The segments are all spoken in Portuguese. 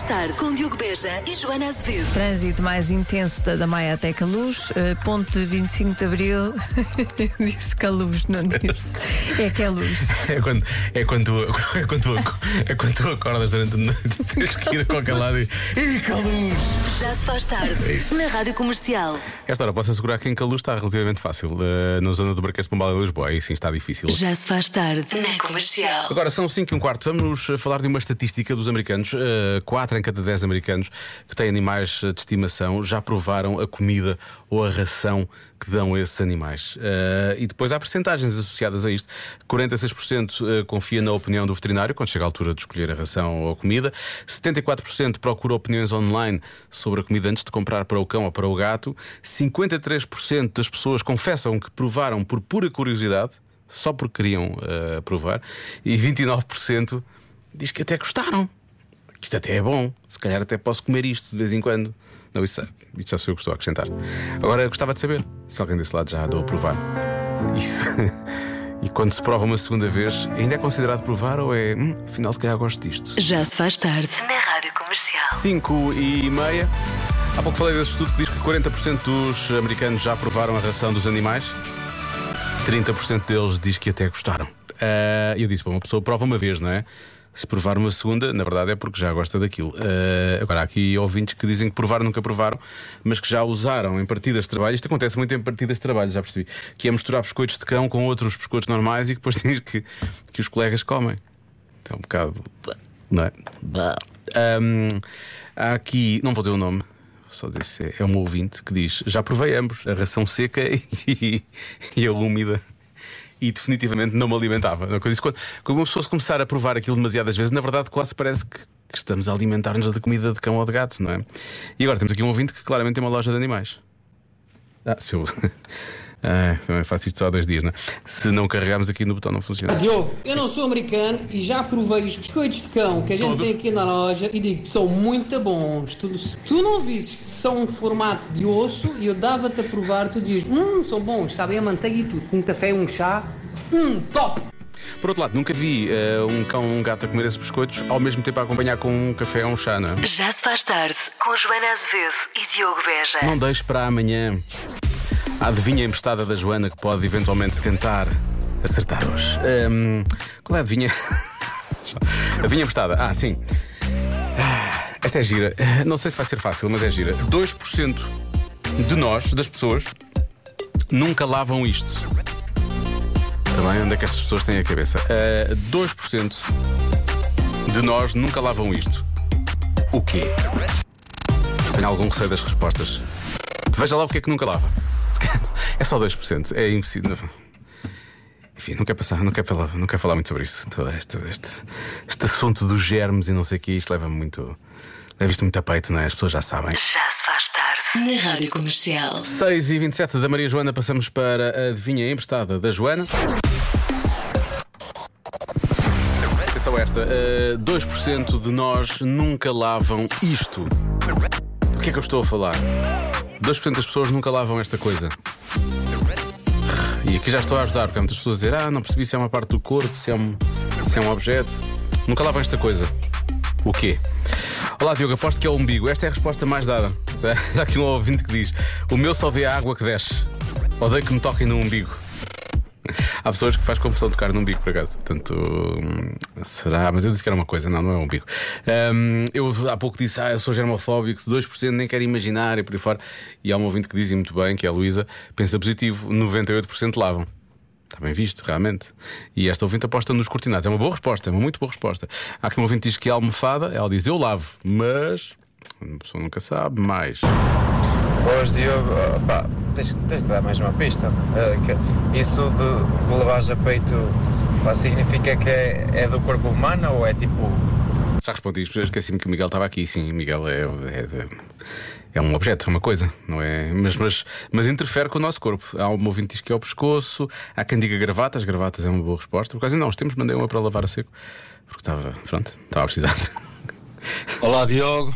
faz tarde com Diogo Beja e Joana Azevedo. Trânsito mais intenso da, da Maia até Caluz, eh, ponto de 25 de Abril. disse Caluz, não disse. É que é luz. É quando, é quando, tu, é quando, tu, é quando tu acordas durante a noite e tens que ir a qualquer lado e. Ih, caluz! Já se faz tarde na Rádio Comercial. Esta hora posso assegurar que em caluz está relativamente fácil. eh, na zona do Marquês de Pombal em Lisboa, aí sim está difícil. Já se faz tarde na Comercial. Agora são 5 e um quarto. Vamos eh, falar de uma estatística dos americanos. 4 em cada 10 americanos que têm animais eh, de estimação já provaram a comida ou a ração que dão a esses animais. Eh, e depois há percentagens associadas a isto. 46% eh, confia na opinião do veterinário quando chega a altura de escolher a ração ou a comida. 74% procura opiniões online sobre a comida antes de comprar para o cão ou para o gato. 53% das pessoas confessam que provaram por pura curiosidade só porque queriam eh, provar, e 29% diz que até gostaram. Que isto até é bom, se calhar até posso comer isto de vez em quando. Não, isso, isto já sou eu que estou a acrescentar. Agora eu gostava de saber se alguém desse lado já andou a provar. Isso. E quando se prova uma segunda vez, ainda é considerado provar ou é. Hum, afinal, se calhar gosto disto. Já se faz tarde na Rádio Comercial. 5 e meia. Há pouco falei desse estudo que diz que 40% dos americanos já provaram a ração dos animais. 30% deles diz que até gostaram. Ah, eu disse, bom, uma pessoa prova uma vez, não é? Se provar uma segunda, na verdade é porque já gosta daquilo. Ah, agora, há aqui ouvintes que dizem que provaram, nunca provaram, mas que já usaram em partidas de trabalho. Isto acontece muito em partidas de trabalho, já percebi. Que é misturar biscoitos de cão com outros biscoitos normais e depois diz que, que os colegas comem. Então, um bocado. Não é? Ahm, há aqui, não vou dizer o nome, só disse, é um ouvinte que diz: Já provei ambos, a ração seca e, e a úmida. E definitivamente não me alimentava. Quando, quando uma pessoa se começar a provar aquilo demasiadas vezes, na verdade quase parece que, que estamos a alimentar-nos da comida de cão ou de gato, não é? E agora temos aqui um ouvinte que claramente tem uma loja de animais. Ah, se eu. Ah, também faço isto só há dois dias, não é? Se não carregarmos aqui no botão, não funciona. Diogo, eu não sou americano e já provei os biscoitos de cão que a gente Todos? tem aqui na loja e digo que são muito bons. Tu, se tu não visses que são um formato de osso e eu dava-te a provar, tu dizes, hum, são bons, sabem a manteiga e tudo. Um café, um chá, hum, top! Por outro lado, nunca vi eh, um cão ou um gato a comer esses biscoitos ao mesmo tempo a acompanhar com um café ou um chá, não é? Já se faz tarde com Joana Azevedo e Diogo Beja. Não deixe para amanhã a adivinha emprestada da Joana que pode eventualmente tentar acertar hoje. Ahm, qual é a adivinha? adivinha emprestada? Ah, sim. Ah, Esta é gira. Não sei se vai ser fácil, mas é gira. 2% de nós, das pessoas, nunca lavam isto. Também onde é que estas pessoas têm a cabeça? Ah, 2% de nós nunca lavam isto. O quê? Tenho algum receio das respostas. Veja lá o que é que nunca lava. É só 2%. É impossível. Enfim, não quero passar, não quero falar, não quero falar muito sobre isso. Então, Este, este, este assunto dos germes e não sei o que, isto leva-me muito. Leva isto muito a peito, não é? As pessoas já sabem. Já se faz tarde na Rádio Comercial. 6 e 27 da Maria Joana, passamos para a adivinha emprestada da Joana. Atenção a esta: uh, 2% de nós nunca lavam isto. Do que é que eu estou a falar? 2% das pessoas nunca lavam esta coisa. E aqui já estou a ajudar, porque há muitas pessoas a dizer: Ah, não percebi se é uma parte do corpo, se é um, se é um objeto. Nunca lavam esta coisa. O quê? Olá, Diogo, aposto que é o umbigo. Esta é a resposta mais dada. Há aqui um ouvinte que diz: O meu só vê a água que desce. Odeio que me toquem no umbigo. Há pessoas que faz confusão tocar no umbigo, por acaso. Portanto, hum, será? Mas eu disse que era uma coisa, não, não é um umbigo. Hum, eu há pouco disse, ah, eu sou germofóbico, 2% nem quero imaginar e por aí fora. E há um ouvinte que diz e muito bem, que é a Luísa, pensa positivo, 98% lavam. Está bem visto, realmente. E esta ouvinte aposta nos cortinados. É uma boa resposta, é uma muito boa resposta. Há aqui um ouvinte que diz que é almofada, ela diz eu lavo, mas a pessoa nunca sabe mais. Boas, Diogo. Ah, pá, tens, tens que dar mais uma pista. Ah, isso de, de lavares a peito pá, significa que é, é do corpo humano ou é tipo. Já respondi, mas esqueci-me que o Miguel estava aqui. Sim, Miguel é, é, é um objeto, é uma coisa, não é? Mas, mas, mas interfere com o nosso corpo. Há um ouvinte que diz que é o pescoço, há quem diga gravatas, gravatas é uma boa resposta. Por causa não, os temos, mandei uma para lavar a seco, porque estava, pronto, estava a precisar. Olá Diogo,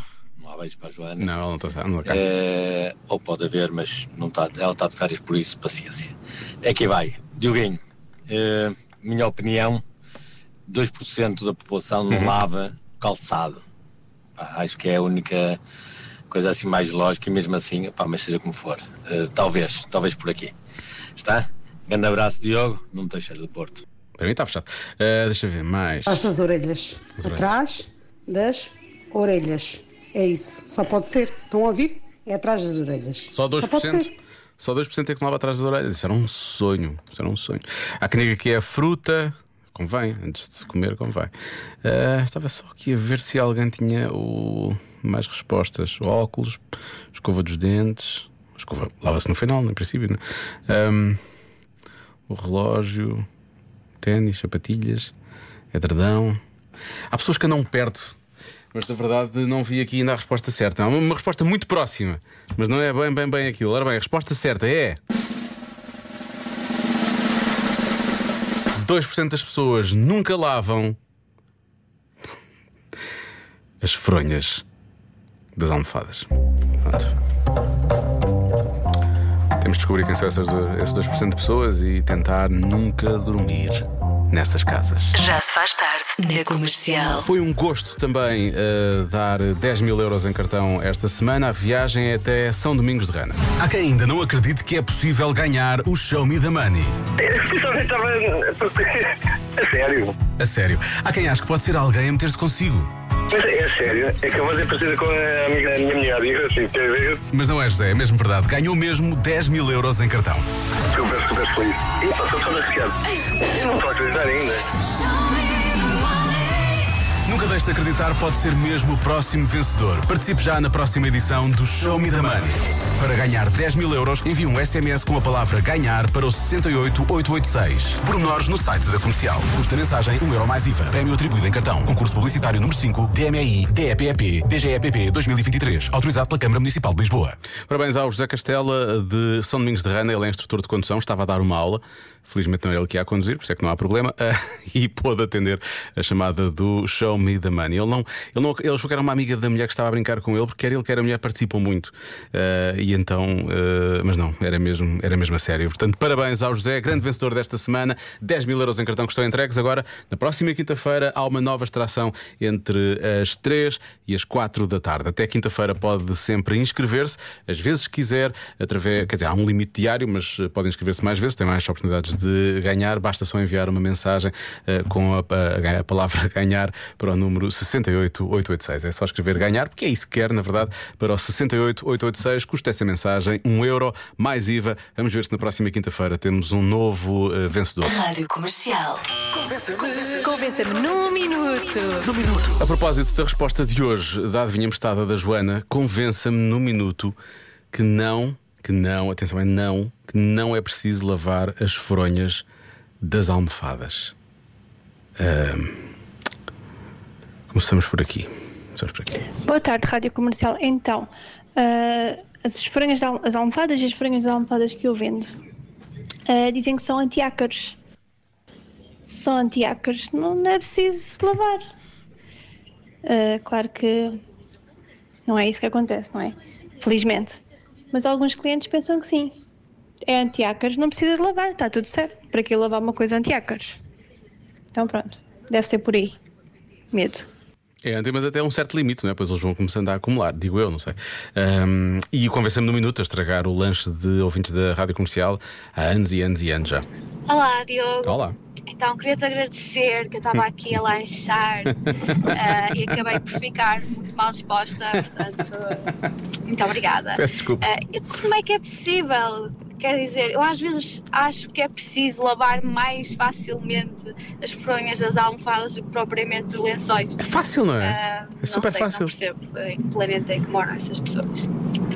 beijo para a Joana. Não, ela não está, não cá. É, ou pode haver, mas não está, ela está de férias, por isso paciência. É que vai, Dioguinho, é, minha opinião, 2% da população não Uhum. lava calçado. Pá, acho que é a única coisa assim mais lógica e mesmo assim, pá, mas seja como for. Eh, talvez, talvez por aqui. Está? Grande abraço, Diogo, não me deixes do Porto. Para mim está fechado. Uh, deixa eu ver mais. Das orelhas. As orelhas. Atrás das orelhas. É isso. Só pode ser. Estão a ouvir? É atrás das orelhas. Só 2%. pode ser. Só 2% é que não lava atrás das orelhas. Isso era um sonho. Isso era um sonho. Há quem diga que é fruta. Convém, antes de se comer, convém. Ah, estava só aqui a ver se alguém tinha o... mais respostas. Óculos, escova dos dentes. Escova lava-se no final, no princípio, né? Ahm, o relógio, ténis, sapatilhas, edredão. Há pessoas que andam perto, mas na verdade não vi aqui ainda a resposta certa. Há uma, resposta muito próxima, mas não é bem, bem, bem aquilo. Ora bem, a resposta certa é. 2% das pessoas nunca lavam as fronhas das almofadas. Pronto. Temos de descobrir quem são esses 2% de pessoas e tentar nunca dormir nessas casas. Já se faz tarde na comercial. Foi um gosto também eh, dar 10 mil euros em cartão esta semana. A viagem é até São Domingos de Rana. Há quem ainda não acredite que é possível ganhar o Show Me the Money. Estava. É sério. A sério. Há quem ache que pode ser alguém a meter-se consigo. Mas é sério. É que a voz é parecida com a amiga da minha mulher. Digo assim, quer ver? Mas não é, José, é mesmo verdade. Ganhou mesmo 10 mil euros em cartão. Super, super feliz. E pá, estou todo arrepiado. Eu não estou a acreditar ainda. Nunca deixe de acreditar, pode ser mesmo o próximo vencedor. Participe já na próxima edição do Show Me the Money. Para ganhar 10 mil euros, envie um SMS com a palavra ganhar para o 68886. Pormenores no site da comercial. Custa mensagem 1 euro mais IVA. Prémio atribuído em cartão. Concurso publicitário número 5, DMI, DEPEP, DGEPP 2023. Autorizado pela Câmara Municipal de Lisboa. Parabéns ao José Castela de São Domingos de Rana. Ele é instrutor de condução, estava a dar uma aula. Felizmente não é ele que ia a conduzir, por isso é que não há problema. E pôde atender a chamada do Show Me the Money. Ele, não, ele, não, ele achou que era uma amiga da mulher que estava a brincar com ele, porque quer ele quer a mulher participam muito. Ah, e então, ah, mas não, era mesmo, era mesmo a sério. Portanto, parabéns ao José, grande vencedor desta semana. 10 mil euros em cartão que estão entregues. Agora, na próxima quinta-feira, há uma nova extração entre as 3 e as 4 da tarde. Até quinta-feira pode sempre inscrever-se, às vezes quiser, através, quer dizer, há um limite diário, mas eh, pode inscrever-se mais vezes, tem mais oportunidades de ganhar. Basta só enviar uma mensagem eh, com a, a- a palavra ganhar para o número 68886. É só escrever ganhar, porque é isso que quer, na verdade, para o 68886. Custa essa mensagem 1 euro mais IVA. Vamos ver se na próxima quinta-feira temos um novo eh, vencedor. Rádio Comercial. Convença-me num minuto. A propósito da resposta de hoje, da adivinha emprestada da Joana, convença-me num minuto que não, que não, atenção, é não, que não é preciso lavar as fronhas das almofadas. Ahm, começamos por aqui. Começamos por aqui. Boa tarde, Rádio Comercial. Então, ah, as, al- as almofadas e as frangas de almofadas que eu vendo ah, dizem que são antiácaros. São antiácaros, não é preciso lavar. Ah, claro que não é isso que acontece, não é? Felizmente. Mas alguns clientes pensam que sim. É antiácaros, não precisa de lavar, está tudo certo. Para que lavar uma coisa antiácaros? Então pronto, deve ser por aí. Medo. É mas até um certo limite, não é? Pois eles vão começando a acumular, digo eu, não sei. Ahm, e convença-me num minuto a estragar o lanche de ouvintes da rádio comercial há anos e anos e anos já. Olá, Diogo. Olá. Então, queria-te agradecer que eu estava aqui a lanchar ah, e acabei por ficar muito mal disposta, portanto, muito obrigada. Peço desculpa. E como é que é possível? Quer dizer, eu às vezes acho que é preciso lavar mais facilmente as fronhas das almofadas do que propriamente os lençóis. É fácil, não é? Ah, é super sei, fácil. Não percebo em que planeta é que moram essas pessoas.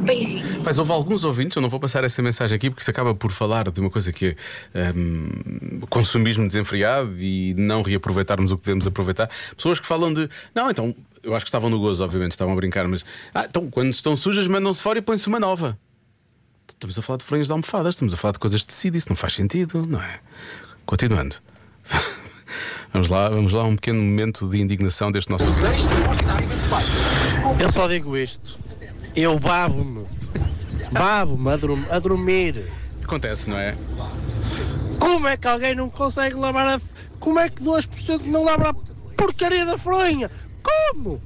Beijinho. Mas houve alguns ouvintes, eu não vou passar essa mensagem aqui porque isso acaba por falar de uma coisa que é hum, consumismo desenfreado e não reaproveitarmos o que devemos aproveitar. Pessoas que falam de. Não, então, eu acho que estavam no gozo, obviamente, estavam a brincar, mas. Ah, então, quando estão sujas, mandam-se fora e põe-se uma nova. Estamos a falar de fronhas de almofadas, estamos a falar de coisas de tecido, isso não faz sentido, não é? Continuando. Vamos lá, vamos lá, um pequeno momento de indignação deste nosso. Eu só digo isto. Eu babo-me. Babo-me a, dorm- a dormir. Acontece, não é? Como é que alguém não consegue lavar a. Como é que 2% não lava a porcaria da fronha? Como?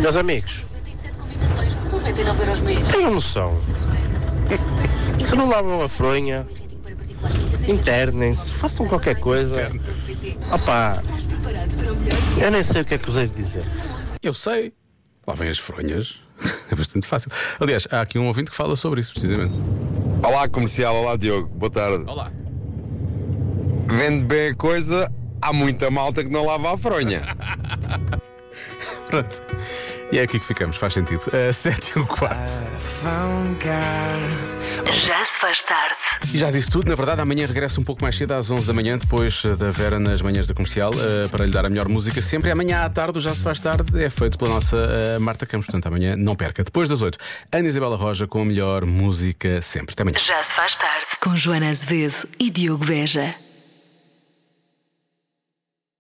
Meus amigos, 99 tenham noção. Se não lavam a fronha, internem-se, façam qualquer coisa. Opá, eu nem sei o que é que vos hei de dizer. Eu sei. Lá vem as fronhas. É bastante fácil. Aliás, há aqui um ouvinte que fala sobre isso, precisamente. Olá, comercial. Olá, Diogo. Boa tarde. Olá. Vende bem a coisa, há muita malta que não lava a fronha. Pronto. E é aqui que ficamos, faz sentido. Uh, 7 e um quarto. Já se faz tarde. E já disse tudo, na verdade, amanhã regresso um pouco mais cedo às 11 da manhã, depois eh, da Vera nas manhãs da comercial, eh, para lhe dar a melhor música sempre. E amanhã à tarde, o já se faz tarde, é feito pela nossa eh, Marta Campos, portanto amanhã não perca. Depois das 8, Ana Isabela Roja com a melhor música sempre. Até amanhã. Já se faz tarde. Com Joana Azevedo e Diogo Beja.